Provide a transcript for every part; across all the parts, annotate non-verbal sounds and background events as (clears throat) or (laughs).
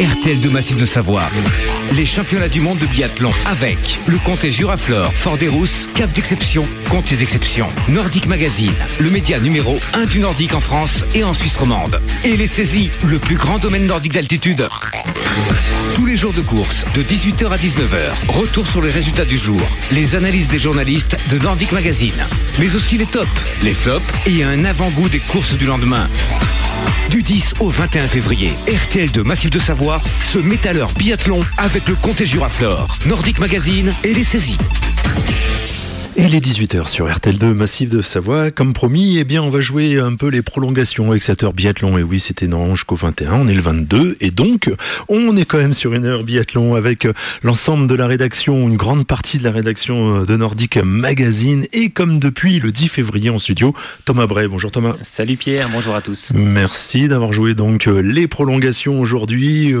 RTL de Massif de Savoie. Les championnats du monde de biathlon avec le comté Juraflore, Fort des Rousses, cave d'exception, comté d'exception, Nordic Magazine, le média numéro 1 du Nordique en France et en Suisse romande. Et les saisies, le plus grand domaine nordique d'altitude. Tous les jours de course, de 18h à 19h, retour sur les résultats du jour, les analyses des journalistes de Nordic Magazine, mais aussi les tops, les flops et un avant-goût des courses du lendemain. Du 10 au 21 février, RTL de Massif de Savoie se met à l'heure biathlon avec le Comté Juraflore, Nordic Magazine et les saisies. Et les 18h sur RTL2 Massif de Savoie. Comme promis, eh bien, on va jouer un peu les prolongations avec cette heure biathlon. Et oui, c'était non jusqu'au 21. On est le 22. Et donc, on est quand même sur une heure biathlon avec l'ensemble de la rédaction, une grande partie de la rédaction de Nordic Magazine. Et comme depuis le 10 février en studio, Thomas Bray. Bonjour Thomas. Salut Pierre. Bonjour à tous. Merci d'avoir joué donc les prolongations aujourd'hui.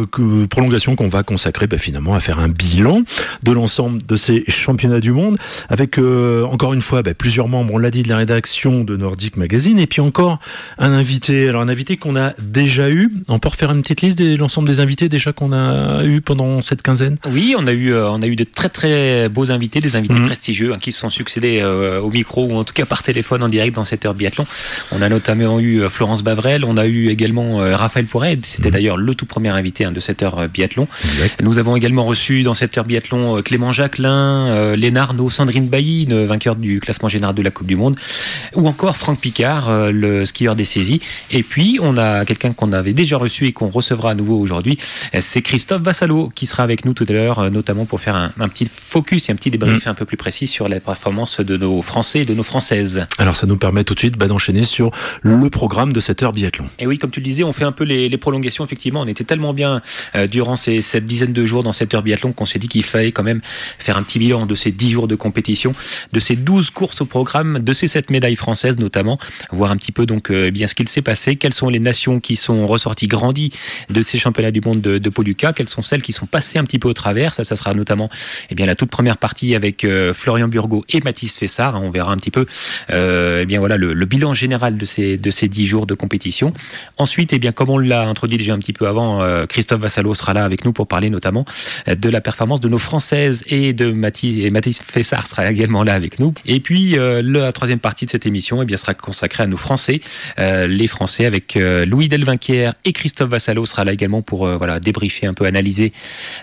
Prolongations qu'on va consacrer bah, finalement à faire un bilan de l'ensemble de ces championnats du monde avec euh, encore une fois, bah, plusieurs membres, on l'a dit, de la rédaction de Nordic Magazine, et puis encore un invité. Alors un invité qu'on a déjà eu. On peut refaire une petite liste de l'ensemble des invités déjà qu'on a eu pendant cette quinzaine? Oui, on a eu, euh, on a eu de très très beaux invités, des invités mmh. prestigieux hein, qui se sont succédés euh, au micro ou en tout cas par téléphone en direct dans cette heure biathlon. On a notamment eu Florence Bavrel, on a eu également Raphaël Poiret. C'était mmh. d'ailleurs le tout premier invité hein, de cette heure biathlon. Nous avons également reçu dans cette heure biathlon Clément Jacquelin, Lénard, Sandrine Bailly, vainqueur du classement général de la Coupe du Monde, ou encore Franck Picard, euh, le skieur des saisies. Et puis, on a quelqu'un qu'on avait déjà reçu et qu'on recevra à nouveau aujourd'hui, c'est Christophe Vassalo, qui sera avec nous tout à l'heure, euh, notamment pour faire un, petit focus et un petit débrief mm. un peu plus précis sur la performance de nos Français et de nos Françaises. Alors, ça nous permet tout de suite bah, d'enchaîner sur le programme de cette heure biathlon. Et oui, comme tu le disais, on fait un peu les, prolongations. Effectivement, on était tellement bien euh, durant ces, cette dizaine de jours dans cette heure biathlon qu'on s'est dit qu'il fallait quand même faire un petit bilan de ces dix jours de compétition, de ces 12 courses au programme, de ces 7 médailles françaises notamment, voir un petit peu donc euh, bien ce qu'il s'est passé, quelles sont les nations qui sont ressorties grandies de ces championnats du monde de, de Poluca, quelles sont celles qui sont passées un petit peu au travers, ça ça sera notamment eh bien la toute première partie avec euh, Florian Burgot et Mathis Fessard, on verra un petit peu euh, eh bien voilà le, bilan général de ces de ces 10 jours de compétition. Ensuite, eh bien comme on l'a introduit déjà un petit peu avant, Christophe Vassalo sera là avec nous pour parler notamment de la performance de nos françaises et de Mathis et Mathis Fessard sera également là avec nous. Et puis euh, la troisième partie de cette émission eh bien, sera consacrée à nos Français, euh, les Français avec euh, Louis Delvinquier et Christophe Vassalo sera là également pour voilà débriefer un peu, analyser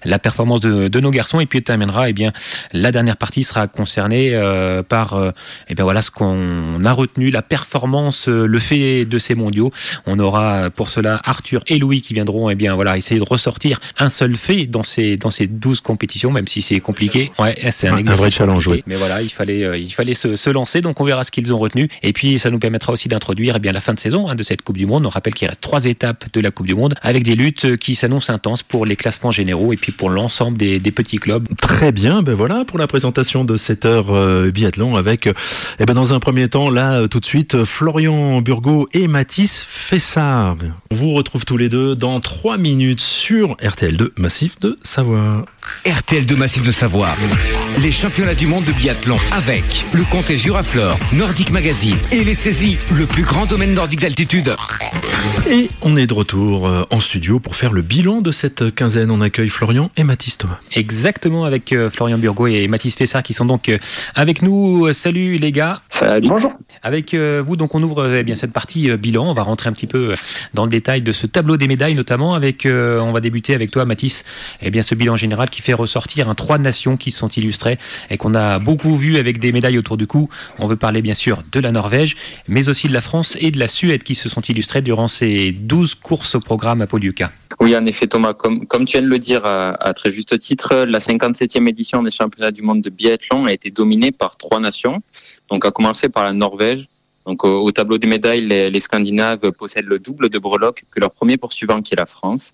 la performance de, de nos garçons. Et puis terminera, eh bien la dernière partie sera concernée par eh bien voilà ce qu'on a retenu, la performance, le fait de ces mondiaux. On aura pour cela Arthur et Louis qui viendront eh bien voilà essayer de ressortir un seul fait dans ces dans ces 12 compétitions, même si c'est compliqué. Ouais, c'est un, un, vrai challenge. Oui. Mais voilà, il fallait il fallait se, lancer. Donc on verra ce qu'ils ont retenu. Et puis ça nous permettra aussi d'introduire eh bien la fin de saison hein, de cette Coupe du Monde. On rappelle qu'il reste trois étapes de la Coupe du Monde avec des luttes qui s'annoncent intenses pour les classements généraux et puis pour l'ensemble des, petits clubs. Très bien. Ben voilà pour la présentation de cette heure euh, biathlon avec eh ben dans un premier temps là tout de suite Florian Burgot et Mathis Fessard. On vous retrouve tous les deux dans trois minutes sur RTL2 Massif de Savoie. RTL2 Massif de Savoie. Les championnats du monde de biathlon avec le comté Juraflore, Nordic Magazine et les saisies, le plus grand domaine nordique d'altitude. Et on est de retour euh, en studio pour faire le bilan de cette quinzaine. On accueille Florian et Mathis Thomas. Exactement, avec euh, Florian Burgot et Mathis Fessard qui sont donc euh, avec nous. Salut les gars. Salut. Bonjour. Avec vous, donc on ouvre eh bien cette partie bilan. On va rentrer un petit peu dans le détail de ce tableau des médailles, notamment avec. on va débuter avec toi, Mathis. Eh bien, ce bilan général qui fait ressortir trois nations qui sont illustrées et qu'on a beaucoup vu avec des médailles autour du cou. On veut parler bien sûr de la Norvège, mais aussi de la France et de la Suède qui se sont illustrées durant ces 12 courses au programme à Poliuka. Oui, en effet, Thomas, comme, comme tu viens de le dire à, très juste titre, la 57e édition des championnats du monde de biathlon a été dominée par trois nations. Donc, à commencer par la Norvège. Donc, au, tableau des médailles, les, les, Scandinaves possèdent le double de breloques que leur premier poursuivant qui est la France.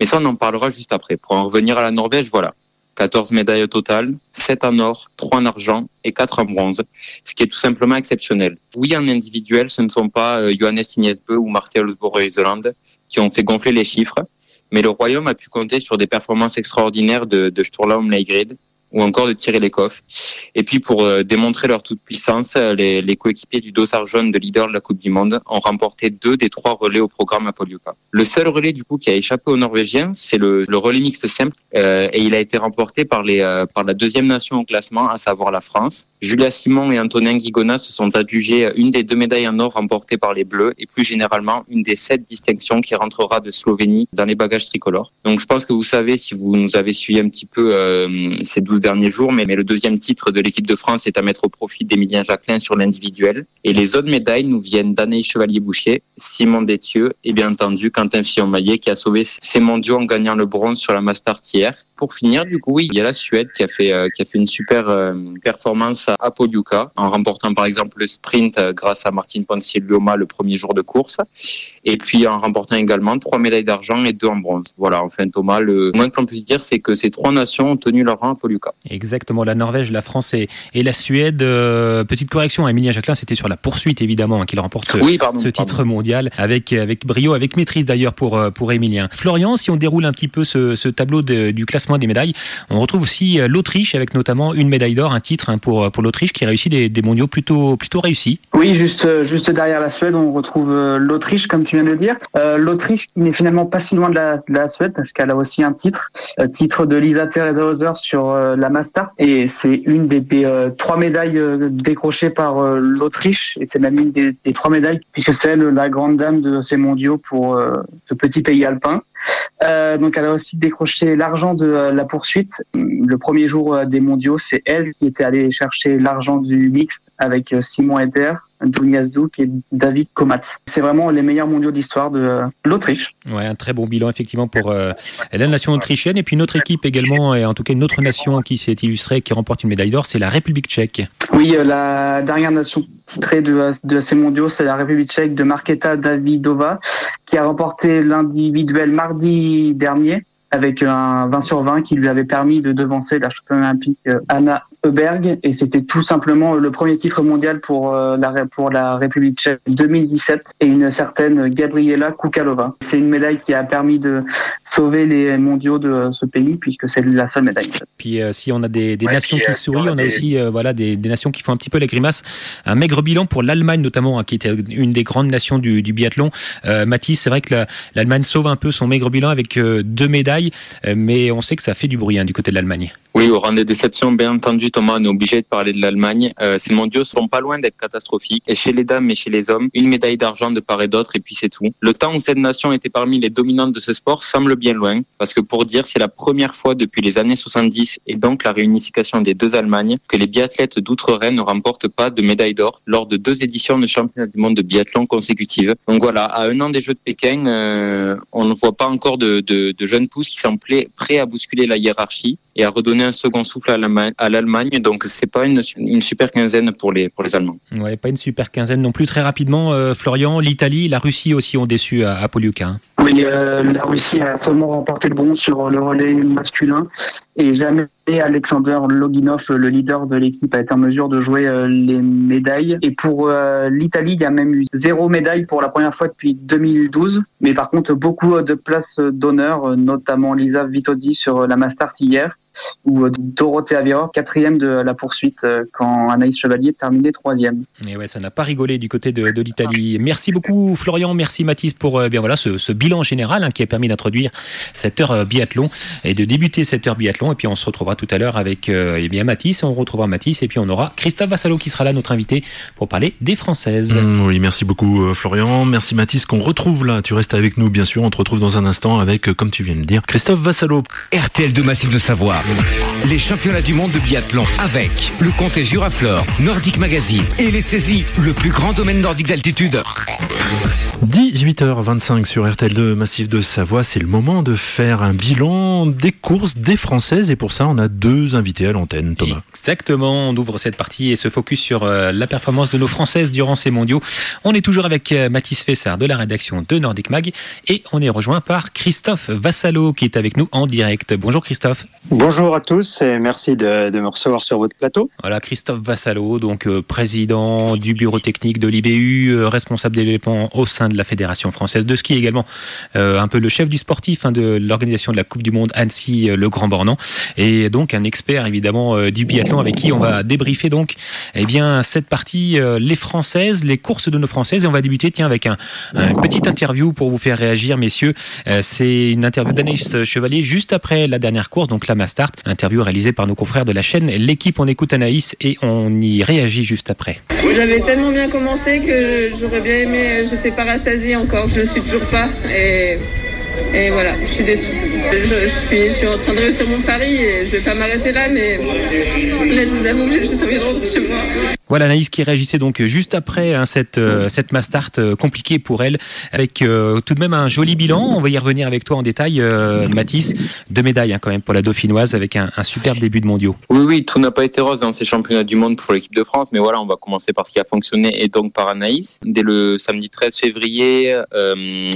Mais ça, on en parlera juste après. Pour en revenir à la Norvège, voilà. 14 médailles au total, 7 en or, 3 en argent et 4 en bronze, ce qui est tout simplement exceptionnel. Oui, en individuel, ce ne sont pas euh, Johannes Inesbø ou Marte Olsborg qui ont fait gonfler les chiffres, mais le Royaume a pu compter sur des performances extraordinaires de, de Sturla ou encore de tirer les coffres. Et puis pour euh, démontrer leur toute puissance, les, les coéquipiers du dossard jaune de leader de la Coupe du Monde ont remporté deux des trois relais au programme à. Le seul relais du coup qui a échappé aux Norvégiens, c'est le, le, relais mixte simple euh, et il a été remporté par les euh, par la deuxième nation au classement, à savoir la France. Julia Simon et Antonin Guigona se sont adjugés une des deux médailles en or remportées par les Bleus et plus généralement une des sept distinctions qui rentrera de Slovénie dans les bagages tricolores. Donc je pense que vous savez si vous nous avez suivi un petit peu euh, ces 12 derniers jours, mais, mais le deuxième titre de l'équipe de France est à mettre au profit d'Emilien Jacquelin sur l'individuel. Et les autres médailles nous viennent d'Anne Chevalier-Boucher, Simon Détieux et bien entendu Quentin Fillon-Maillet qui a sauvé ses mondiaux en gagnant le bronze sur la Master hier. Pour finir, du coup, oui, il y a la Suède qui a fait, euh, qui a fait une super euh, performance à Polyuka en remportant par exemple le sprint euh, grâce à Martin Ponsier-Lioma le premier jour de course et puis en remportant également trois médailles d'argent et deux en bronze. Voilà, enfin Thomas, le moins que l'on puisse dire, c'est que ces trois nations ont tenu leur rang à Exactement, la Norvège, la France et, et la Suède. Euh, petite correction, Emilia Jacquelin, c'était sur la poursuite évidemment hein, qu'il remporte ce, oui, pardon, ce pardon. titre mondial avec avec brio, avec maîtrise d'ailleurs pour pour Emilien. Florian, si on déroule un petit peu ce, ce tableau de, du classement des médailles, on retrouve aussi l'Autriche avec notamment une médaille d'or, un titre hein, pour pour l'Autriche qui réussit des, des mondiaux plutôt plutôt réussis. Oui, juste juste derrière la Suède, on retrouve l'Autriche comme tu viens de le dire. Euh, L'Autriche qui n'est finalement pas si loin de la, de la Suède parce qu'elle a aussi un titre, euh, titre de Lisa Theresa Hauser sur euh, la Master et c'est une des, euh, trois médailles décrochées par l'Autriche et c'est même une des, trois médailles puisque c'est la grande dame de ces mondiaux pour ce petit pays alpin. Euh, donc elle a aussi décroché l'argent de euh, la poursuite. Le premier jour euh, des mondiaux, c'est elle qui était allée chercher l'argent du mixte avec Simon Eder, Dounias Douk et David Komat. C'est vraiment les meilleurs mondiaux de l'histoire de l'Autriche. Ouais, un très bon bilan effectivement pour euh, la nation autrichienne et puis une autre équipe également et en tout cas une autre nation qui s'est illustrée qui remporte une médaille d'or, c'est la République tchèque. Oui, la dernière nation titrée de, de ces mondiaux, c'est la République tchèque de Marketa Davidova qui a remporté l'individuel mardi dernier avec un 20 sur 20 qui lui avait permis de devancer la championne olympique Anna Heuberg et c'était tout simplement le premier titre mondial pour la pour la République tchèque 2017 et une certaine Gabriela Kukalova. C'est une médaille qui a permis de sauver les mondiaux de ce pays puisque c'est la seule médaille. Puis euh, si on a des, des ouais, nations qui sourient, on a aussi euh, voilà des, des, nations qui font un petit peu les grimaces. Un maigre bilan pour l'Allemagne notamment hein, qui était une des grandes nations du, du biathlon. Euh, Mathis, c'est vrai que l'Allemagne sauve un peu son maigre bilan avec deux médailles, mais on sait que ça fait du bruit hein, du côté de l'Allemagne. Oui, au rang des déceptions, bien entendu, Thomas, on est obligé de parler de l'Allemagne. Euh, ces mondiaux sont pas loin d'être catastrophiques. Et chez les dames et chez les hommes, une médaille d'argent de part et d'autre, et puis c'est tout. Le temps où cette nation était parmi les dominantes de ce sport semble bien loin, parce que pour dire, c'est la première fois depuis les années 70, et donc la réunification des deux Allemagnes, que les biathlètes d'outre-Rhin ne remportent pas de médaille d'or lors de deux éditions de championnat du monde de biathlon consécutives. Donc voilà, à un an des Jeux de Pékin, euh, on ne voit pas encore de, de, de jeunes pousses qui sont prêts à bousculer la hiérarchie et à redonner un second souffle à l'Allemagne. Donc c'est pas une, une, super quinzaine pour les pour les Allemands. Ouais, pas une super quinzaine non plus. Très rapidement, euh, Florian, l'Italie, la Russie aussi ont déçu à, à Poliuka. Hein. Oui, euh, la Russie a seulement remporté le bronze sur le relais masculin et jamais Alexander Loginov, le leader de l'équipe, a été en mesure de jouer euh, les médailles. Et pour euh, l'Italie, il y a même eu zéro médaille pour la première fois depuis 2012. Mais par contre, beaucoup de places d'honneur, notamment Lisa Vitozzi sur la Mastart hier ou Dorothée Avira, quatrième de la poursuite quand Anaïs Chevalier terminait troisième. Et ouais, ça n'a pas rigolé du côté de, de l'Italie. Merci beaucoup Florian, merci Mathis pour euh, bien voilà ce, ce bilan général hein, qui a permis d'introduire cette heure biathlon et de débuter cette heure biathlon. Et puis on se retrouvera tout à l'heure avec euh, eh bien Mathis, on retrouvera Mathis et puis on aura Christophe Vassalo qui sera là, notre invité, pour parler des Françaises. Mmh, oui, merci beaucoup euh, Florian, merci Mathis qu'on retrouve là. Tu restes avec nous bien sûr. On te retrouve dans un instant avec, comme tu viens de le dire, Christophe Vassalo. RTL de Massif de Savoie. Les championnats du monde de biathlon avec le comté Juraflore, Nordic Magazine et les saisies, le plus grand domaine nordique d'altitude. 18h25 sur RTL2 Massif de Savoie, c'est le moment de faire un bilan des courses des Françaises et pour ça on a deux invités à l'antenne, Thomas. Exactement, on ouvre cette partie et se focus sur euh, la performance de nos Françaises durant ces mondiaux. On est toujours avec euh, Mathis Fessard de la rédaction de Nordic Mag et on est rejoint par Christophe Vassalo qui est avec nous en direct. Bonjour Christophe. Bonjour à tous et merci de, de me recevoir sur votre plateau. Voilà Christophe Vassalo, donc euh, président du bureau technique de l'IBU, responsable des développements au sein de la Fédération française de ski également, euh, un peu le chef du sportif hein, de l'organisation de la Coupe du Monde Annecy Le Grand Bornand, et donc un expert évidemment du biathlon avec qui on va débriefer donc eh bien cette partie les françaises, les courses de nos françaises, et on va débuter tiens avec un, petite interview pour vous faire réagir, messieurs. C'est une interview d'Anaïs Chevalier juste après la dernière course, donc la Mastart, interview réalisée par nos confrères de la chaîne L'équipe. On écoute Anaïs et on y réagit juste après. J'avais tellement bien commencé que j'aurais bien aimé, j'étais pas rassasiée encore, je le suis toujours pas. Et, et voilà, je suis déçue. Je, suis, je suis en train de réussir mon pari et je vais pas m'arrêter là, mais là je vous avoue que j'ai juste envie de rentrer chez moi. Voilà Anaïs qui réagissait donc juste après hein, cette, euh, cette Mastart euh, compliquée pour elle, avec euh, tout de même un joli bilan. On va y revenir avec toi en détail, Mathis. Deux médailles hein, quand même pour la Dauphinoise avec un, un superbe début de mondiaux. Oui, oui, tout n'a pas été rose dans ces championnats du monde pour l'équipe de France, mais voilà, on va commencer par ce qui a fonctionné et donc par Anaïs. Dès le samedi 13 février,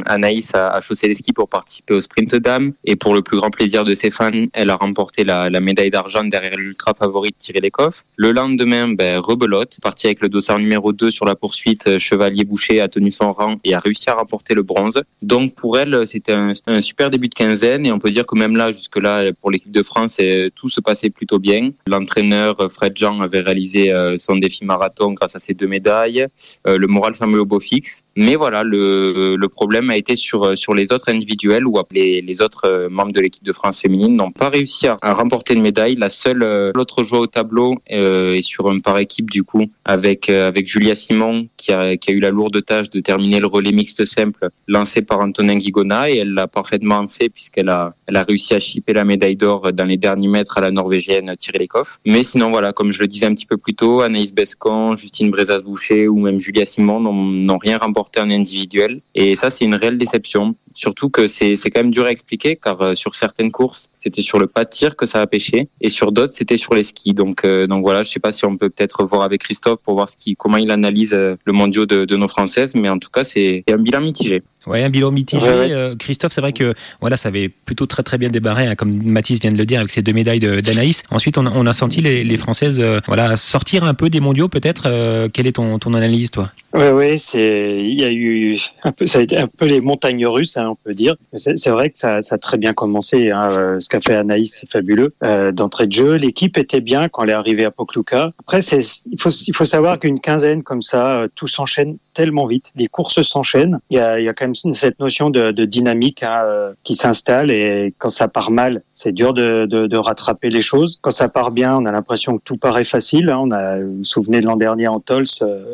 Anaïs a, a chaussé les skis pour participer au sprint dames et pour le plus grand plaisir de ses fans, elle a remporté la, la médaille d'argent derrière l'ultra favorite Thierry Lecoff. Le lendemain, ben, rebelote parti avec le dossard numéro 2 sur la poursuite. Euh, Chevalier Boucher a tenu son rang et a réussi à remporter le bronze. Donc pour elle, c'était un, super début de quinzaine et on peut dire que même là, jusque-là, pour l'équipe de France, tout se passait plutôt bien. L'entraîneur Fred Jean avait réalisé euh, son défi marathon grâce à ses deux médailles. Euh, le moral semble au beau fixe. Mais voilà, le, problème a été sur, sur les autres individuels où les, les autres membres de l'équipe de France féminine n'ont pas réussi à, remporter une médaille. La seule, l'autre joie au tableau est sur un par équipe du coup avec euh, avec Julia Simon qui a, qui a eu la lourde tâche de terminer le relais mixte simple lancé par Antonin Guigona et elle l'a parfaitement fait puisqu'elle a elle a réussi à chipper la médaille d'or dans les derniers mètres à la norvégienne Thierry. Mais sinon voilà, comme je le disais un petit peu plus tôt, Anaïs Bescon, Justine Brezas-Boucher ou même Julia Simon n'ont rien remporté en individuel et ça c'est une réelle déception Surtout que c'est quand même dur à expliquer car euh, sur certaines courses, c'était sur le pas que ça a pêché et sur d'autres, c'était sur les skis. Donc, euh, donc voilà, je sais pas si on peut peut-être voir avec Christophe pour voir ce qui, comment il analyse euh, le mondial de, de nos Françaises, mais en tout cas, c'est un bilan mitigé. Ouais, un bilan mitigé. Christophe, c'est vrai que voilà, ça avait plutôt très très bien débarré, hein, comme Mathis vient de le dire, avec ses deux médailles d'Anaïs. Ensuite, on a, on a senti les, les Françaises voilà, sortir un peu des mondiaux, peut-être. quelle est ton, ton analyse, toi? Oui, oui, c'est il y a eu un peu ça a été un peu les montagnes russes, hein, on peut dire. C'est vrai que ça, ça, a très bien commencé. Hein, euh, ce qu'a fait Anaïs, c'est fabuleux. Euh, D'entrée de jeu, l'équipe était bien quand elle est arrivée à Pokluka. Après, c'est il faut il faut savoir qu'une quinzaine comme ça, euh, tout s'enchaîne tellement vite. Les courses s'enchaînent. Il y a, quand même cette notion de, dynamique hein, euh, qui s'installe et quand ça part mal, c'est dur de, rattraper les choses. Quand ça part bien, on a l'impression que tout paraît facile. Hein. On a, vous vous souvenez de l'an dernier en Tols,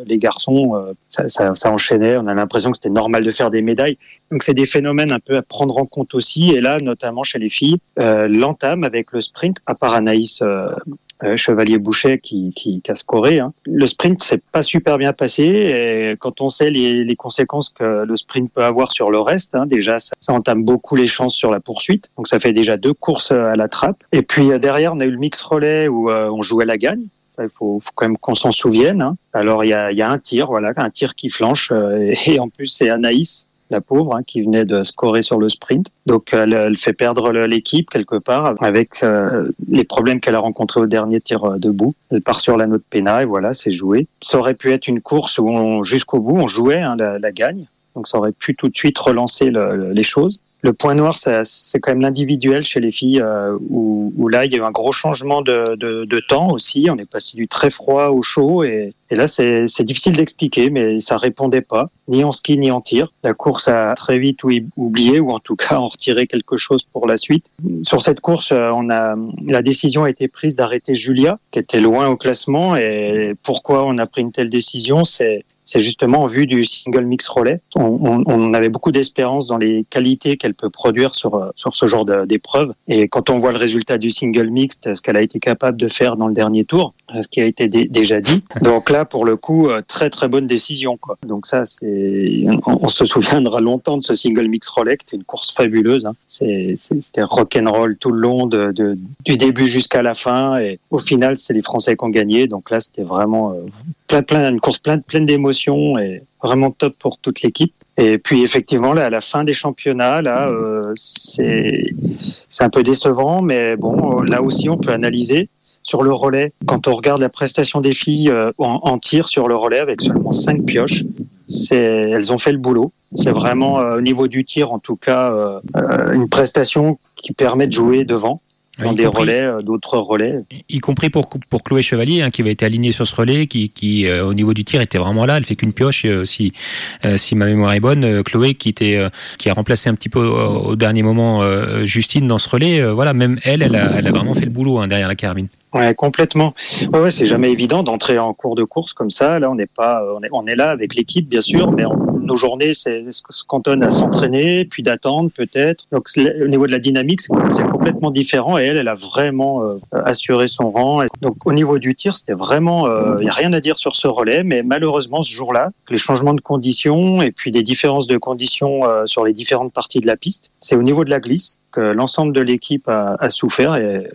les garçons ça, ça, enchaînait. On a l'impression que c'était normal de faire des médailles. Donc c'est des phénomènes un peu à prendre en compte aussi. Et là, notamment chez les filles, euh, l'entame avec le sprint, à part Anaïs euh, euh Chevalier Boucher qui, qui, qui a scoré. Hein. Le sprint s'est pas super bien passé. Et quand on sait les, les, conséquences que le sprint peut avoir sur le reste, hein, déjà ça, ça, entame beaucoup les chances sur la poursuite. Donc ça fait déjà deux courses à la trappe. Et puis euh, derrière, on a eu le mix relais où euh, on jouait la gagne il faut, faut, quand même qu'on s'en souvienne. Hein. Alors il y a, y a, un tir, voilà, un tir qui flanche, euh, (laughs) et en plus c'est Anaïs, la pauvre, hein, qui venait de scorer sur le sprint. Donc elle, fait perdre l'équipe quelque part avec euh, les problèmes qu'elle a rencontrés au dernier tir euh, debout. Elle part sur la note pénale et voilà, c'est joué. Ça aurait pu être une course où jusqu'au bout on jouait hein, la, gagne. Donc ça aurait pu tout de suite relancer le, les choses. Le point noir, c'est quand même l'individuel chez les filles, euh, où, où, là, il y a eu un gros changement de, de, de, temps aussi. On est passé du très froid au chaud, et, et là, c'est difficile d'expliquer, mais ça répondait pas, ni en ski, ni en tir. La course a très vite oublié, ou en tout cas (laughs) en retiré quelque chose pour la suite. Sur cette course, euh, on a, la décision a été prise d'arrêter Julia, qui était loin au classement, et pourquoi on a pris une telle décision, c'est c'est justement en vue du single mix relais. On, on, on avait beaucoup d'espérance dans les qualités qu'elle peut produire sur, sur ce genre d'épreuve. Et quand on voit le résultat du single mixte, ce qu'elle a été capable de faire dans le dernier tour, ce qui a été déjà dit. (laughs) Donc là, pour le coup, euh, très très bonne décision. Quoi. Donc ça, c'est, on, on, se souviendra longtemps de ce single mix relais, qui était une course fabuleuse. Hein. C'était rock'n'roll tout le long, de, de, du début jusqu'à la fin. Et au final, c'est les Français qui ont gagné. Donc là, c'était vraiment euh, plein, plein, une course pleine, pleine d'émotions et vraiment top pour toute l'équipe. Et puis effectivement, là, à la fin des championnats, là, euh, c'est c'est un peu décevant, mais bon, là aussi, on peut analyser sur le relais. Quand on regarde la prestation des filles euh, en, en, tir sur le relais avec seulement cinq pioches, elles ont fait le boulot. C'est vraiment au niveau du tir, en tout cas, une prestation qui permet de jouer devant dans des relais, euh, d'autres relais. Y compris pour, pour Chloé Chevalier, hein, qui avait été alignée sur ce relais, qui, qui euh, au niveau du tir était vraiment là. Elle fait qu'une pioche, euh, si, si ma mémoire est bonne. Chloé, qui, était, qui a remplacé un petit peu au, dernier moment Justine dans ce relais, voilà, même elle, elle a, elle a vraiment fait le boulot hein, derrière la carabine. Ouais, complètement. Ouais, ouais c'est jamais évident d'entrer en cours de course comme ça. Là, on n'est pas, on est, on est là avec l'équipe, bien sûr, mais nos journées, c'est se cantonne à s'entraîner, puis d'attendre peut-être. Donc, au niveau de la dynamique, c'est complètement différent. Et elle, elle a vraiment euh, assuré son rang. Donc, au niveau du tir, c'était vraiment, il euh, n'y a rien à dire sur ce relais, mais malheureusement, ce jour-là, les changements de conditions et puis des différences de conditions euh, sur les différentes parties de la piste, c'est au niveau de la glisse que l'ensemble de l'équipe a, souffert et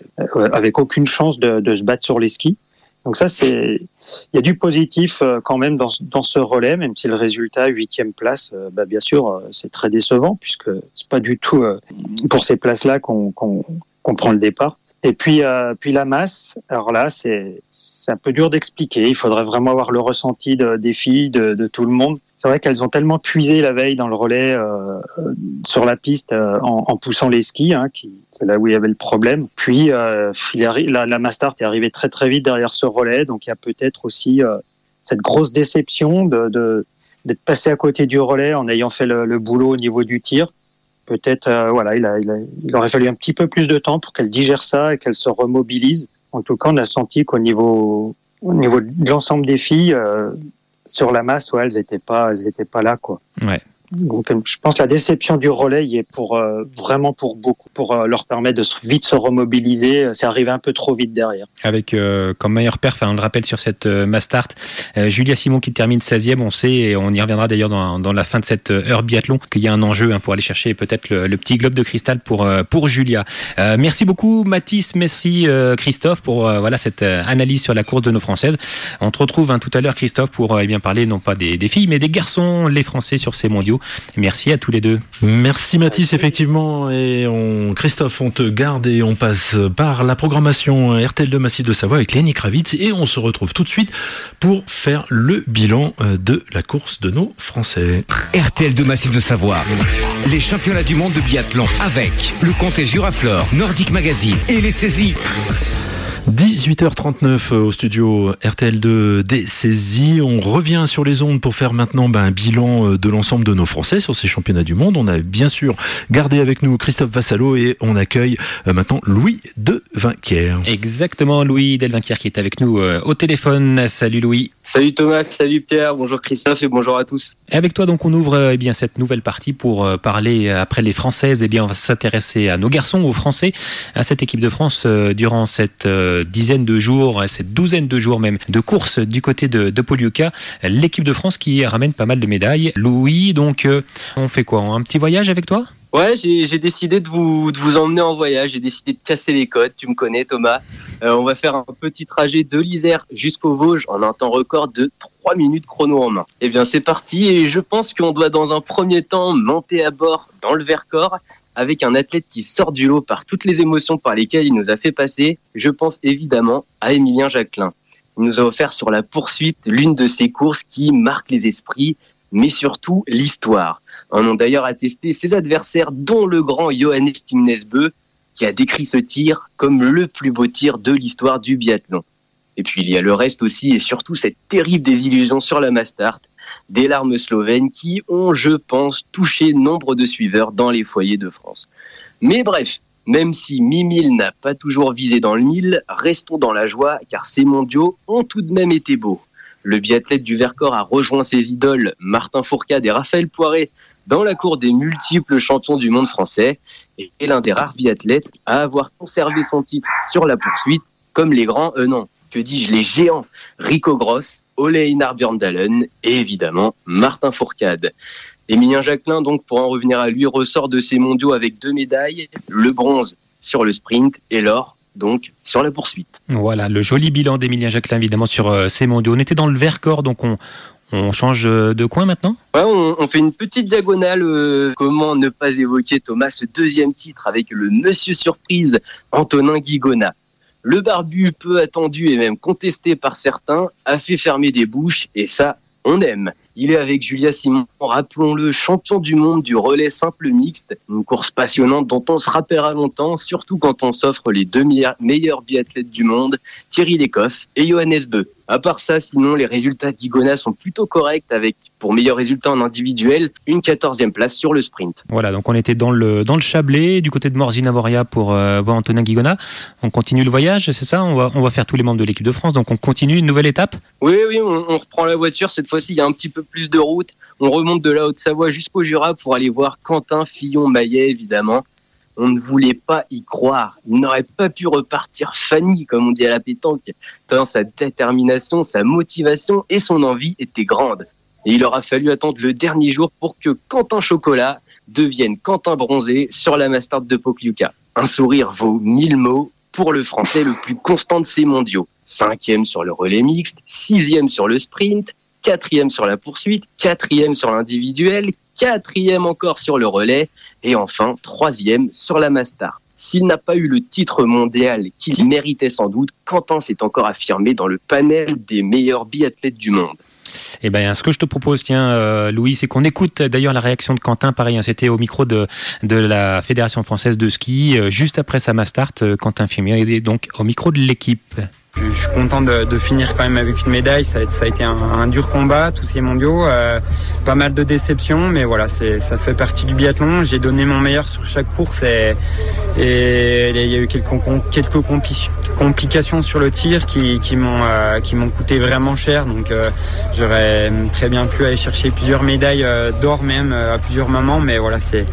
avec aucune chance de, se battre sur les skis. Donc ça, c'est il y a du positif euh, quand même dans, dans ce relais, même si le résultat huitième place, euh, bah bien sûr, euh, c'est très décevant puisque c'est pas du tout pour ces places-là qu'on qu'on prend le départ. Et puis, euh, puis la masse, alors là, c'est un peu dur d'expliquer. Il faudrait vraiment avoir le ressenti de, des filles, de, de, tout le monde. C'est vrai qu'elles ont tellement puisé la veille dans le relais euh, sur la piste euh, en, en, poussant les skis, hein, c'est là où il y avait le problème. Puis euh, la, la Mastart est arrivée très très vite derrière ce relais, donc il y a peut-être aussi euh, cette grosse déception de d'être passé à côté du relais en ayant fait le, le boulot au niveau du tir peut-être, euh, voilà, il, aurait fallu un petit peu plus de temps pour qu'elle digère ça et qu'elle se remobilise. En tout cas, on a senti qu'au niveau, au niveau de l'ensemble des filles, euh, sur la masse, elles n'étaient pas, elles pas là, quoi. Ouais. Donc, je pense que la déception du relais est pour euh, vraiment pour beaucoup, pour euh, leur permettre de vite se remobiliser. C'est arrivé un peu trop vite derrière. Avec euh, comme meilleur perf, on le rappelle sur cette Mastart, Julia Simon qui termine 16e, on sait, et on y reviendra d'ailleurs dans, dans, la fin de cette heure biathlon, qu'il y a un enjeu hein, pour aller chercher peut-être le, le, petit globe de cristal pour, pour Julia. merci beaucoup Mathis, merci Christophe pour voilà cette analyse sur la course de nos Françaises. On te retrouve hein, tout à l'heure Christophe pour eh bien parler non pas des, des filles mais des garçons, les Français sur ces mondiaux. Merci à tous les deux. Merci Mathis, effectivement. Et on, Christophe, on te garde et on passe par la programmation RTL de Massif de Savoie avec Lenny Kravitz. Et on se retrouve tout de suite pour faire le bilan euh, de la course de nos Français. RTL de Massif de Savoie. Les championnats du monde de biathlon avec le comté Juraflore, Nordic Magazine et les saisies. 18h39 au studio RTL2 des saisies. On revient sur les ondes pour faire maintenant ben, un bilan euh, de l'ensemble de nos Français sur ces championnats du monde. On a bien sûr gardé avec nous Christophe Vassalo et on accueille euh, maintenant Louis de Vinquière. Exactement, Louis Delvinquière qui est avec nous euh, au téléphone. Salut Louis. Salut Thomas, salut Pierre, bonjour Christophe et bonjour à tous. Avec toi donc on ouvre eh bien cette nouvelle partie pour parler après les Françaises. Eh bien on va s'intéresser à nos garçons, aux Français, à cette équipe de France durant cette dizaine de jours, cette douzaine de jours même de course du côté de, de l'équipe de France qui ramène pas mal de médailles. Louis, donc euh, on fait quoi? Un petit voyage avec toi? Ouais, j'ai décidé de vous, de vous emmener en voyage. J'ai décidé de casser les codes. Tu me connais, Thomas. Euh, on va faire un petit trajet de l'Isère jusqu'au Vosges en un temps record de 3 minutes chrono en main. Eh bien, c'est parti. Et je pense qu'on doit, dans un premier temps, monter à bord dans le Vercors avec un athlète qui sort du lot par toutes les émotions par lesquelles il nous a fait passer. Je pense évidemment à Émilien Jacquelin. Il nous a offert sur la poursuite l'une de ces courses qui marquent les esprits, mais surtout l'histoire. En ont d'ailleurs attesté ses adversaires, dont le grand Johannes Timnesbö, qui a décrit ce tir comme le plus beau tir de l'histoire du biathlon. Et puis il y a le reste aussi, et surtout cette terrible désillusion sur la Mastart, des larmes slovènes qui ont, je pense, touché nombre de suiveurs dans les foyers de France. Mais bref, même si Mimile n'a pas toujours visé dans le mille, restons dans la joie car ces mondiaux ont tout de même été beaux. Le biathlète du Vercors a rejoint ses idoles Martin Fourcade et Raphaël Poiré dans la cour des multiples champions du monde français et est l'un des rares biathlètes à avoir conservé son titre sur la poursuite comme les grands, euh non, que dis-je, les géants Rico Gross, Ole Einar Björndalen et évidemment Martin Fourcade. Émilien Jacquelin, donc, pour en revenir à lui, ressort de ses mondiaux avec deux médailles, le bronze sur le sprint et l'or donc sur la poursuite. Voilà, le joli bilan d'Emilien Jacquelin évidemment sur euh, ces mondiaux. On était dans le Vercors, donc on, on change de coin maintenant? Ouais, on, on, fait une petite diagonale. Euh, comment ne pas évoquer Thomas ce deuxième titre avec le Monsieur Surprise Antonin Guigona le barbu peu attendu et même contesté par certains a fait fermer des bouches et ça, on aime. Il est avec Julia Simon, rappelons-le, champion du monde du relais simple mixte. Une course passionnante dont on se rappellera longtemps, surtout quand on s'offre les deux meilleurs biathlètes du monde, Thierry Lecoff et Johannes Beu. À part ça, sinon, les résultats d'Igona sont plutôt corrects avec, pour meilleur résultat en individuel, une quatorzième place sur le sprint. Voilà, donc on était dans le, dans le Chablais, du côté de Morzine-Avoria pour euh, voir Antonin Guigona. On continue le voyage, c'est ça? On va, on va faire tous les membres de l'équipe de France, donc on continue une nouvelle étape? Oui, oui, on, on reprend la voiture. Cette fois-ci, il y a un petit peu plus de route. On remonte de la Haute-Savoie jusqu'au Jura pour aller voir Quentin Fillon-Maillet, évidemment on ne voulait pas y croire. Il n'aurait pas pu repartir Fanny, comme on dit à la pétanque, tant sa détermination, sa motivation et son envie étaient grandes. Et il aura fallu attendre le dernier jour pour que Quentin Chocolat devienne Quentin Bronzé sur la Mastart de Pokljuka. Un sourire vaut mille mots pour le français le plus constant de ces mondiaux. Cinquième sur le relais mixte, sixième sur le sprint, quatrième sur la poursuite, quatrième sur l'individuel, quatrième encore sur le relais et enfin troisième sur la Mastart. S'il n'a pas eu le titre mondial qu'il méritait sans doute, Quentin s'est encore affirmé dans le panel des meilleurs biathlètes du monde. Eh ben, ce que je te propose, tiens, euh, Louis, c'est qu'on écoute d'ailleurs la réaction de Quentin. Pareil, hein, c'était au micro de, de la Fédération française de ski, euh, juste après sa Mastart. Euh, Quentin Fumier est donc au micro de l'équipe. Je, suis content de, finir quand même avec une médaille. Ça a, été un, dur combat, tous ces mondiaux. Euh, pas mal de déceptions, mais voilà, ça fait partie du biathlon. J'ai donné mon meilleur sur chaque course et, il y a eu quelques, complications sur le tir qui, qui m'ont euh, qui m'ont coûté vraiment cher. Donc euh, j'aurais très bien pu aller chercher plusieurs médailles d'or même à plusieurs moments, mais voilà, c'est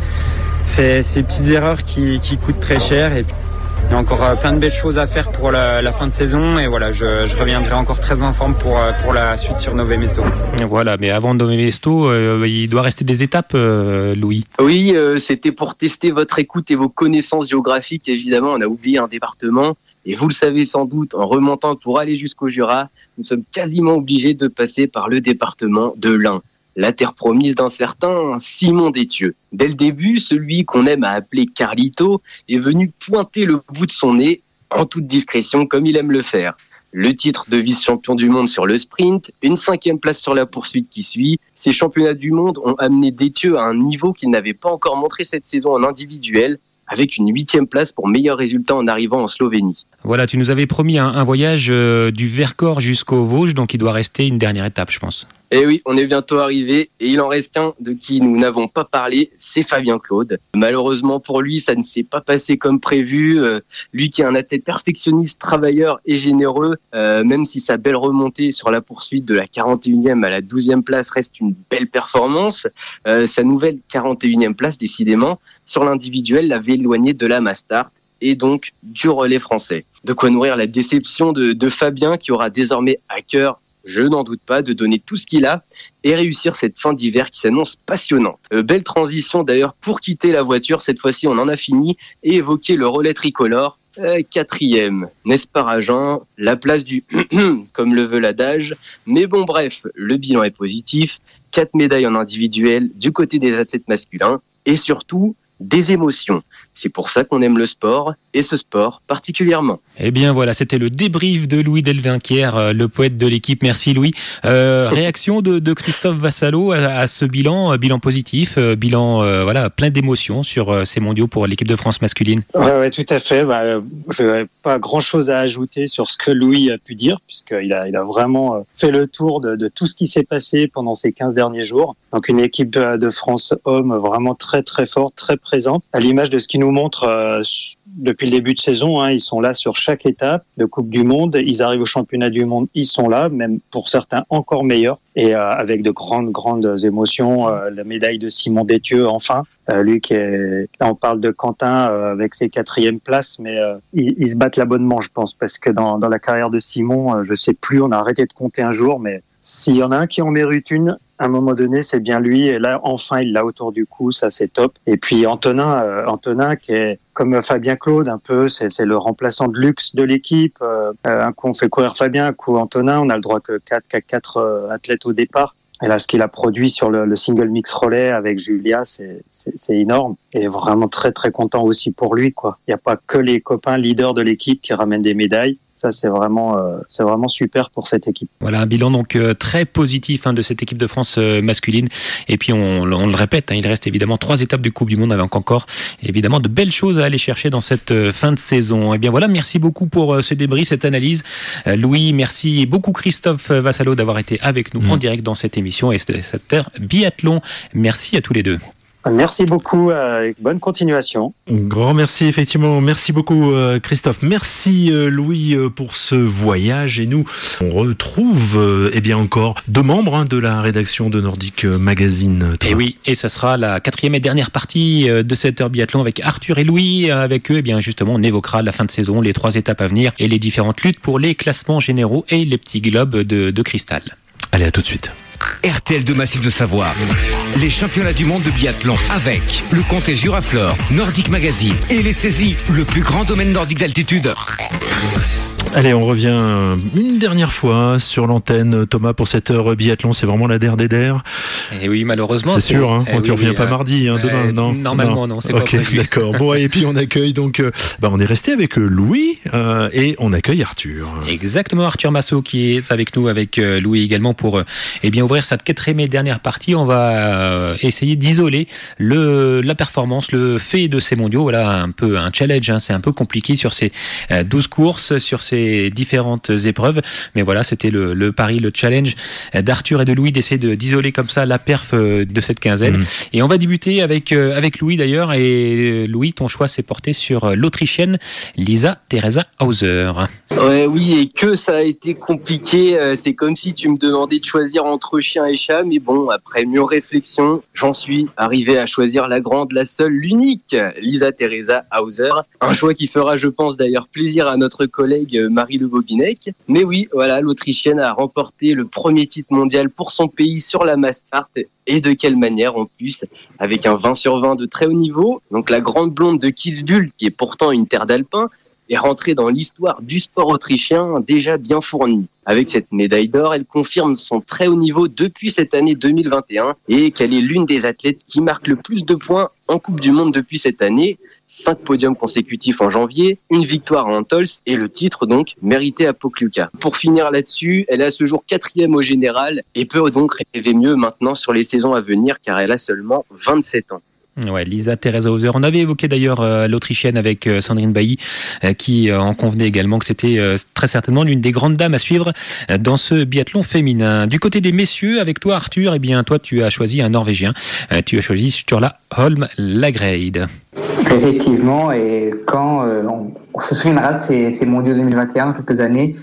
ces petites erreurs qui, coûtent très cher il y a encore euh, plein de belles choses à faire pour la, la fin de saison et voilà, je, je, reviendrai encore très en forme pour, euh, pour la suite sur Nové Mesto. Voilà, mais avant Nové Mesto, euh, il doit rester des étapes, euh, Louis. Oui, euh, c'était pour tester votre écoute et vos connaissances géographiques. Évidemment, on a oublié un département. Et vous le savez sans doute, en remontant pour aller jusqu'au Jura, nous sommes quasiment obligés de passer par le département de l'Ain la terre promise d'un certain Simon Détieux. Dès le début, celui qu'on aime à appeler Carlito est venu pointer le bout de son nez en toute discrétion comme il aime le faire. Le titre de vice-champion du monde sur le sprint, une cinquième place sur la poursuite qui suit. Ces championnats du monde ont amené Détieux à un niveau qu'il n'avait pas encore montré cette saison en individuel, avec une huitième place pour meilleur résultat en arrivant en Slovénie. Voilà, tu nous avais promis un, voyage euh, du Vercors jusqu'au Vosges, donc il doit rester une dernière étape, je pense. Eh oui, on est bientôt arrivé et il en reste qu'un de qui nous n'avons pas parlé, c'est Fabien Claude. Malheureusement pour lui, ça ne s'est pas passé comme prévu. Euh, lui qui est un athlète perfectionniste, travailleur et généreux, euh, même si sa belle remontée sur la poursuite de la 41e à la 12e place reste une belle performance, euh, sa nouvelle 41e place, décidément, sur l'individuel l'avait éloigné de la Mastart et donc du relais français. De quoi nourrir la déception de, de Fabien qui aura désormais à cœur je n'en doute pas, de donner tout ce qu'il a et réussir cette fin d'hiver qui s'annonce passionnante. Euh, belle transition d'ailleurs pour quitter la voiture, cette fois-ci on en a fini, et évoquer le relais tricolore. Euh, quatrième, n'est-ce pas Rajan? La place du (clears throat) comme le veut l'adage. Mais bon bref, le bilan est positif. Quatre médailles en individuel du côté des athlètes masculins. Et surtout, des émotions. C'est pour ça qu'on aime le sport, et ce sport particulièrement. Eh bien voilà, c'était le débrief de Louis Delvinquière, euh, le poète de l'équipe. Merci Louis. Euh, (laughs) réaction de, de, Christophe Vassalo à, à, ce bilan, euh, bilan positif, bilan euh, voilà plein d'émotions sur ces mondiaux pour l'équipe de France masculine? Oui, ouais, tout à fait. Bah, je n'ai pas grand-chose à ajouter sur ce que Louis a pu dire, puisqu'il a, il a vraiment fait le tour de, de tout ce qui s'est passé pendant ces 15 derniers jours. Donc une équipe de France homme vraiment très très forte, très présente, à l'image de ce qui nous montre euh, depuis le début de saison. Hein, ils sont là sur chaque étape de Coupe du Monde. Ils arrivent au championnat du monde, ils sont là, même pour certains encore meilleurs. Et euh, avec de grandes, grandes émotions, euh, la médaille de Simon Détieux, enfin. Euh, lui qui est, on parle de Quentin avec ses quatrièmes places, mais ils, ils, se battent l'abonnement, je pense, parce que dans, dans la carrière de Simon, je sais plus, on a arrêté de compter un jour, mais s'il y en a un qui en mérite une, à un moment donné, c'est bien lui. Et là, enfin, il l'a autour du cou, ça c'est top. Et puis Antonin, euh, Antonin qui est comme Fabien Claude un peu, c'est le remplaçant de luxe de l'équipe. Euh, un coup on fait courir Fabien, un coup Antonin. On a le droit que quatre, quatre euh, athlètes au départ. Et là, ce qu'il a produit sur le, le, single mix relais avec Julia, c'est énorme. Et vraiment très très content aussi pour lui. quoi. Il n'y a pas que les copains leaders de l'équipe qui ramènent des médailles Ça, c'est vraiment, euh, c'est vraiment super pour cette équipe. Voilà un bilan donc euh, très positif hein, de cette équipe de France euh, masculine. Et puis on, on le répète, hein, il reste évidemment trois étapes du Coupe du Monde avec encore évidemment de belles choses à aller chercher dans cette euh, fin de saison. Et bien voilà, merci beaucoup pour euh, ce débrief, cette analyse. Euh, Louis, merci beaucoup Christophe Vassalo d'avoir été avec nous Mhm. en direct dans cette émission et c'était cette terre biathlon. Merci à tous les deux. Merci beaucoup. euh, bonne continuation. Grand merci, effectivement. Merci beaucoup, euh, Christophe. Merci, euh, Louis, euh, pour ce voyage. Et nous, on retrouve, eh bien, encore deux membres hein, de la rédaction de Nordic Magazine. Et oui, et ce sera la quatrième et dernière partie de cette heure biathlon avec Arthur et Louis. Avec eux, eh bien justement, on évoquera la fin de saison, les trois étapes à venir et les différentes luttes pour les classements généraux et les petits globes de, de cristal. Allez, à tout de suite. RTL de Massif de Savoie. Les championnats du monde de biathlon avec le comté Juraflore, Nordic Magazine et les saisies, le plus grand domaine nordique d'altitude. Allez, on revient une dernière fois sur l'antenne, Thomas, pour cette heure biathlon. C'est vraiment la der des der. Et oui, malheureusement. C'est sûr, hein. eh tu oui, reviens oui, pas euh, mardi, hein, demain, euh, non Normalement, non, c'est pas d'accord. Bon, et puis on accueille donc, euh, bah, on est resté avec euh, Louis euh, et on accueille Arthur. Exactement, Arthur Massot qui est avec nous, avec Louis également pour eh bien ouvrir cette quatrième et dernière partie. On va essayer d'isoler le la performance, le fait de ces mondiaux. Voilà un peu un challenge. hein. C'est un peu compliqué sur ces euh, 12 courses, sur ces différentes épreuves. Mais voilà, c'était le, le pari, le challenge d'Arthur et de Louis d'essayer de- d'isoler comme ça la perf euh, de cette quinzaine. Mhm. Et on va débuter avec euh, avec Louis d'ailleurs. Et euh, Louis, ton choix s'est porté sur l'Autrichienne Lisa Teresa Hauser. Ouais, oui, et que ça a été compliqué. C'est comme si tu me demandais de choisir entre chien et chat. Mais bon, après mûre réflexion, j'en suis arrivé à choisir la grande, la seule, l'unique, Lisa Teresa Hauser. Un choix qui fera, je pense, d'ailleurs plaisir à notre collègue Marie Le Bobinec. Mais oui, voilà, l'Autrichienne a remporté le premier titre mondial pour son pays sur la Mastart. Et de quelle manière en plus, avec un 20 sur 20 de très haut niveau. Donc la grande blonde de Kitzbühel, qui est pourtant une terre d'alpin, est rentrée dans l'histoire du sport autrichien déjà bien fournie. Avec cette médaille d'or, elle confirme son très haut niveau depuis cette année 2021 et qu'elle est l'une des athlètes qui marque le plus de points en Coupe du Monde depuis cette année. Cinq podiums consécutifs en janvier, une victoire à Antols et le titre donc mérité à Pokljuka. Pour finir là-dessus, elle est à ce jour quatrième au général et peut donc rêver mieux maintenant sur les saisons à venir car elle a seulement 27 ans. Ouais, Lisa Teresa Hauser. On avait évoqué d'ailleurs euh, l'Autrichienne avec euh, Sandrine Bailly, euh, qui en convenait également que c'était très certainement l'une des grandes dames à suivre dans ce biathlon féminin. Du côté des messieurs, avec toi Arthur, eh bien toi tu as choisi un Norvégien. Tu as choisi Sturla Holm Lagreid. Effectivement, et quand on, se souviendra de ces, mondiaux 2021, dans quelques années,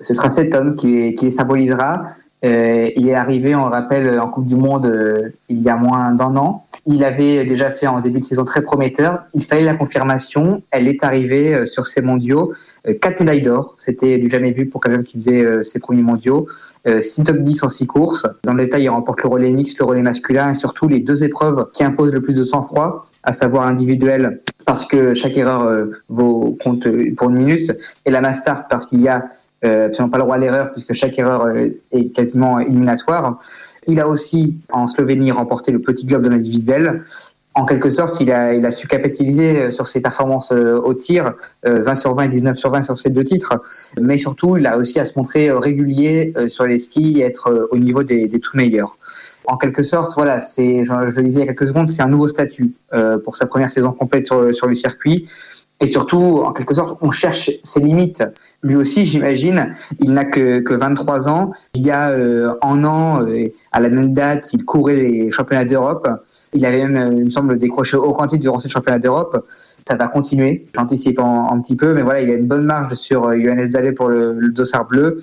ce sera cet homme qui, qui les symbolisera. Euh, il est arrivé, on le rappelle, en Coupe du Monde euh, il y a moins d'un an. Il avait déjà fait en début de saison très prometteur. Il fallait la confirmation. Elle est arrivée euh, sur ces mondiaux. Euh, quatre médailles d'or. C'était du jamais vu pour quelqu'un qui faisait euh, ses premiers mondiaux. Euh, six top 10 en six courses. Dans le détail, il remporte le relais mixte, le relais masculin et surtout les deux épreuves qui imposent le plus de sang-froid, à savoir individuel parce que chaque erreur euh, vaut compte euh, pour une minute et la Mastart parce qu'il y a euh, absolument pas le droit à l'erreur puisque chaque erreur est quasiment éliminatoire. Il a aussi en Slovénie remporté le petit globe de l'individuel. En quelque sorte, il a, il a su capitaliser euh, sur ses performances euh, au tir, euh, 20 sur 20 et 19 sur 20 sur ces deux titres. Mais surtout, il a aussi à se montrer euh, régulier euh, sur les skis et être euh, au niveau des, des tout meilleurs. En quelque sorte, voilà, c'est, je, je le disais il y a quelques secondes, c'est un nouveau statut euh, pour sa première saison complète sur, sur le circuit. Et surtout, en quelque sorte, on cherche ses limites. Lui aussi, j'imagine, il n'a que, que 23 ans. Il y a euh, un an, euh, à la même date, il courait les championnats d'Europe. Il avait même, euh, il me semble, décroché aucun titre durant ces championnats d'Europe. Ça va continuer. J'anticipe un, petit peu, mais voilà, il a une bonne marge sur Johannes Dallet pour le, dossard bleu.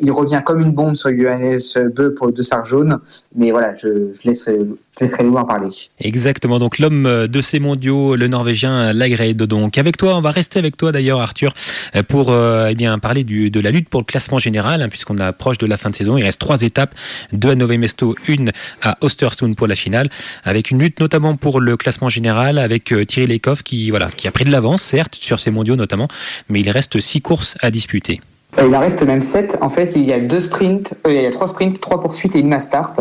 Il revient comme une bombe sur Johannes Beu pour le dossard jaune. Mais voilà, je, je laisse, je laisserai Louis en parler. Exactement, donc l'homme de ces mondiaux, le Norvégien Lagreid. Donc avec toi, on va rester avec toi d'ailleurs Arthur euh, pour euh, eh bien parler du, de la lutte pour le classement général, hein, puisqu'on approche de la fin de saison. Il reste trois étapes, deux à Nové Mesto, une à Ostersund pour la finale, avec une lutte notamment pour le classement général, avec euh, Thierry Lecoff qui voilà qui a pris de l'avance, certes, sur ces mondiaux notamment, mais il reste six courses à disputer. Euh, Il en reste même 7. En fait, il y a deux sprints, euh, il y a trois sprints, trois poursuites et une mass start.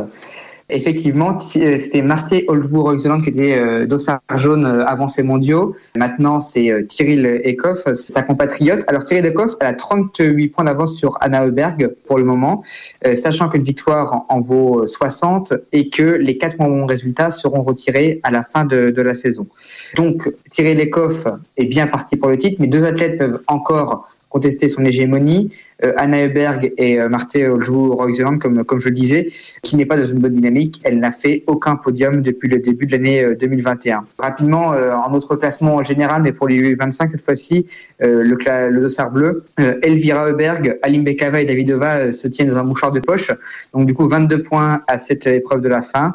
Effectivement, euh, c'était Marté Olsbourg Oxeland qui était euh, dossard jaune euh, avant ces mondiaux. Maintenant, c'est euh, Cyril Ekoff, sa compatriote. Alors Cyril Ekoff, elle a 38 points d'avance sur Anna Heuberg pour le moment, euh, sachant qu'une victoire en, vaut 60 et que les quatre bons résultats seront retirés à la fin de, la saison. Donc Cyril Ekoff est bien parti pour le titre, mais deux athlètes peuvent encore contester son hégémonie. Euh, Anna Heuberg et euh, Marthe Olsbourg-Oxeland, comme, comme je le disais, qui n'est pas dans une bonne dynamique. Elle n'a fait aucun podium depuis le début de l'année euh, 2021. Rapidement, euh, en autre classement général, mais pour les 25 cette fois-ci, euh, le, le dossard bleu, euh, Elvira Heuberg, Alim Bekava et Davidova euh, se tiennent dans un mouchoir de poche. Donc du coup, 22 points à cette épreuve de la fin.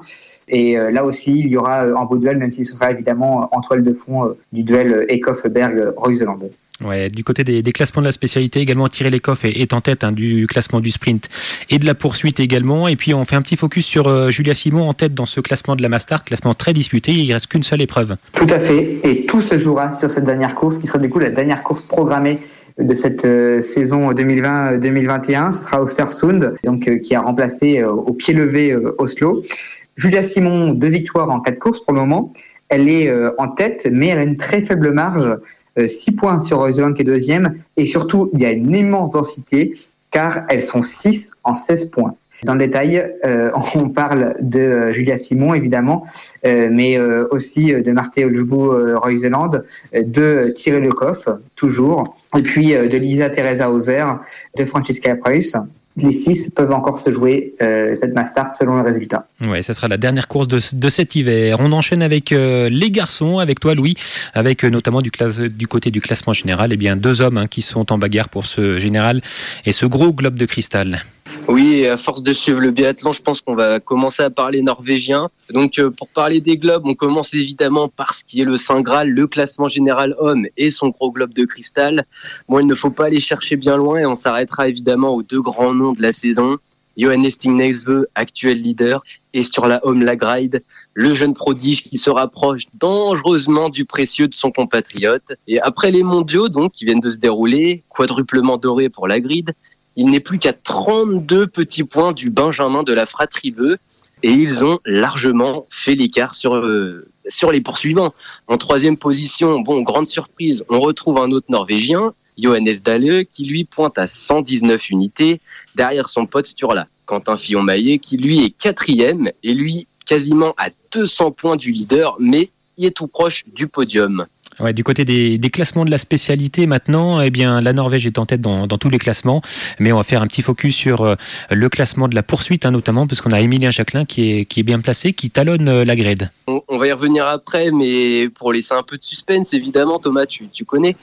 Et euh, là aussi, il y aura euh, un beau duel, même si ce sera évidemment en toile de fond euh, du duel Ekoff-Heuberg-Royseland. Ouais, du côté des, des classements de la spécialité également, Thierry Lecoff est, est en tête hein, du classement du sprint et de la poursuite également. Et puis on fait un petit focus sur euh, Julia Simon en tête dans ce classement de la Mastart, classement très disputé. Il reste qu'une seule épreuve. Tout à fait. Et tout se jouera sur cette dernière course, qui sera du coup la dernière course programmée de cette euh, saison 2020-2021. Ce sera Ostersund, donc euh, qui a remplacé euh, au pied levé euh, Oslo. Julia Simon, deux victoires en quatre courses pour le moment. Elle est euh, en tête, mais elle a une très faible marge, euh, 6 points sur Roseland qui est deuxième. Et surtout, il y a une immense densité, car elles sont 6 en 16 points. Dans le détail, euh, (laughs) on parle de euh, Julia Simon, évidemment, euh, mais euh, aussi de Marthe Olsbu euh, Royseland, euh, de Thierry Lecoff, toujours, et puis euh, de Lisa Teresa Hauser, de Francisca Preuss. Les six peuvent encore se jouer euh, cette Mastart selon le résultat. Ouais, ça sera la dernière course de, cet hiver. On enchaîne avec euh, les garçons, avec toi Louis, avec euh, notamment du, classe, du côté du classement général, eh bien deux hommes hein, qui sont en bagarre pour ce général et ce gros globe de cristal. Oui, à force de suivre le biathlon, je pense qu'on va commencer à parler norvégien. Donc, euh, pour parler des globes, on commence évidemment par ce qui est le Saint Graal, le classement général homme et son gros globe de cristal. Bon, il ne faut pas aller chercher bien loin et on s'arrêtera évidemment aux deux grands noms de la saison. Johannes Stignesbø, actuel leader, et sur la home Lagride, le jeune prodige qui se rapproche dangereusement du précieux de son compatriote. Et après les mondiaux, donc, qui viennent de se dérouler, quadruplement doré pour la grid, il n'est plus qu'à 32 petits points du Benjamin de la fratrie Beu et ils ont largement fait l'écart sur, euh, sur les poursuivants. En troisième position, bon, grande surprise, on retrouve un autre Norvégien, Johannes Dalle, qui lui pointe à 119 unités derrière son pote Sturla. Quentin Fillon-Maillet, qui lui est quatrième et lui quasiment à 200 points du leader, mais il est tout proche du podium. Du côté des, classements de la spécialité maintenant, eh bien la Norvège est en tête dans, tous les classements, mais on va faire un petit focus sur euh, le classement de la poursuite hein, notamment, parce qu'on a Emilien Jacquelin qui est, bien placé, qui talonne euh, la grade. On, va y revenir après, mais pour laisser un peu de suspense, évidemment, Thomas, tu, connais.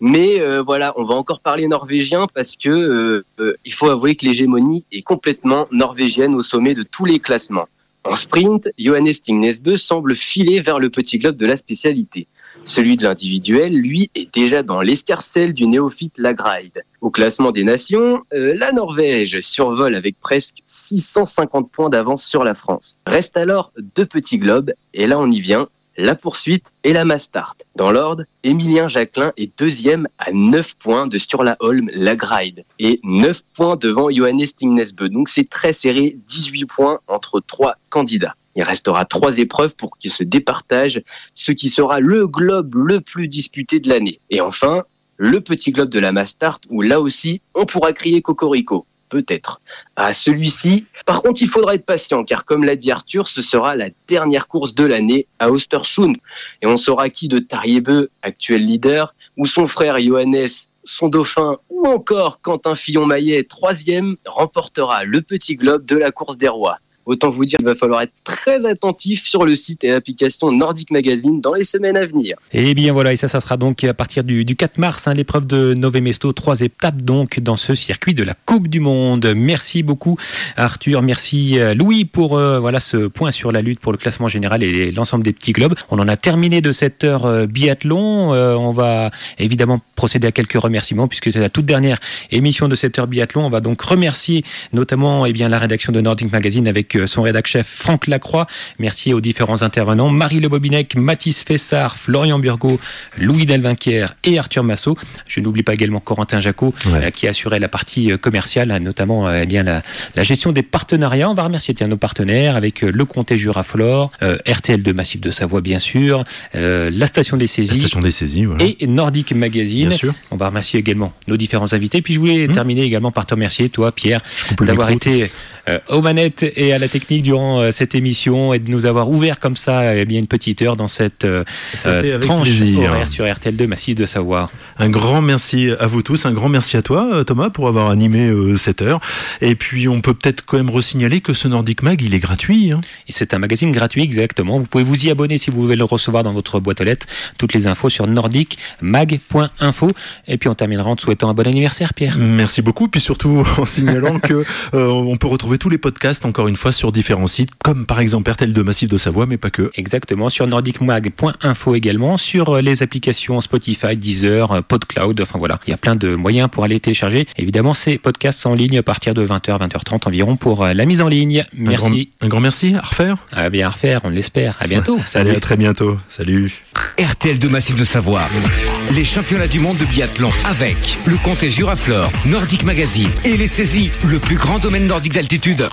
Mais euh, voilà, on va encore parler norvégien parce que il faut avouer que l'hégémonie est complètement norvégienne au sommet de tous les classements. En sprint, Johannes Stignesbø semble filer vers le petit globe de la spécialité. Celui de l'individuel, lui, est déjà dans l'escarcelle du néophyte Lagride. Au classement des nations, euh, la Norvège survole avec presque 650 points d'avance sur la France. Reste alors deux petits globes, et là on y vient, la poursuite et la Mastart. Dans l'ordre, Emilien Jacquelin est deuxième à 9 points de Sturla Holm Lagride et 9 points devant Johannes Stignesbø. Donc c'est très serré, 18 points entre trois candidats. Il restera trois épreuves pour qu'ils se départagent ce qui sera le globe le plus disputé de l'année. Et enfin, le petit globe de la Mastart où là aussi, on pourra crier Cocorico. Peut-être. À celui-ci, par contre, il faudra être patient, car comme l'a dit Arthur, ce sera la dernière course de l'année à Ostersund. Et on saura qui de Tariebeu, actuel leader, ou son frère Johannes, son dauphin, ou encore Quentin Fillon-Maillet, troisième, remportera le petit globe de la course des rois. Autant vous dire qu'il va falloir être très attentif sur le site et l'application Nordic Magazine dans les semaines à venir. Et bien voilà, et ça, ça sera donc à partir du, du 4 mars, hein, l'épreuve de Nové Mesto, trois étapes donc dans ce circuit de la Coupe du Monde. Merci beaucoup Arthur, merci Louis pour euh, voilà ce point sur la lutte pour le classement général et l'ensemble des petits globes. On en a terminé de cette heure euh, biathlon. Euh, on va évidemment procéder à quelques remerciements puisque c'est la toute dernière émission de cette heure biathlon. On va donc remercier notamment eh bien, la rédaction de Nordic Magazine avec euh, son rédac chef Franck Lacroix. Merci aux différents intervenants, Marie Le Bobinec, Mathis Fessard, Florian Burgot, Louis Delvinquière et Arthur Massot. Je n'oublie pas également Corentin Jacot Ouais. euh, qui assurait la partie euh, commerciale, hein, notamment euh, eh bien la, la gestion des partenariats. On va remercier tiens, nos partenaires avec euh, le Comté Juraflore, euh, RTL de Massif de Savoie bien sûr, euh, la station des La saisies station des saisies, voilà. et Nordic Magazine. Bien sûr. On va remercier également nos différents invités. Puis je voulais Mmh. terminer également par te remercier, toi, Pierre, d'avoir été euh, aux manettes et à la technique durant euh, cette émission et de nous avoir ouvert comme ça eh bien une petite heure dans cette euh, euh, tranche horaire sur RTL2 Massif de Savoie. Un grand merci à vous tous, un grand merci à toi Thomas pour avoir animé cette heure. Et puis on peut peut-être quand même resignaler que ce Nordic Mag, il est gratuit. hein. Et c'est un magazine gratuit exactement. Vous pouvez vous y abonner si vous voulez le recevoir dans votre boîte aux lettres. Toutes les infos sur nordicmag.info. Et puis on terminera en te souhaitant un bon anniversaire, Pierre. Merci beaucoup, puis surtout (laughs) en signalant que euh, on peut retrouver tous les podcasts encore une fois sur différents sites, comme par exemple RTL de Massif de Savoie, mais pas que. Exactement, sur nordicmag.info également, sur euh, les applications Spotify, Deezer, euh, PodCloud, enfin voilà, il y a plein de moyens pour aller télécharger. Évidemment, ces podcasts sont en ligne à partir de 20h, 20h30 environ pour euh, la mise en ligne. Un grand, Merci. un grand merci à refaire. À bien refaire, on l'espère. À bientôt. (laughs) Allez, à très bientôt. Salut. RTL de Massif de Savoie. Les championnats du monde de biathlon avec le comté Juraflore, Nordic Magazine et les saisies, le plus grand domaine nordique d'altitude.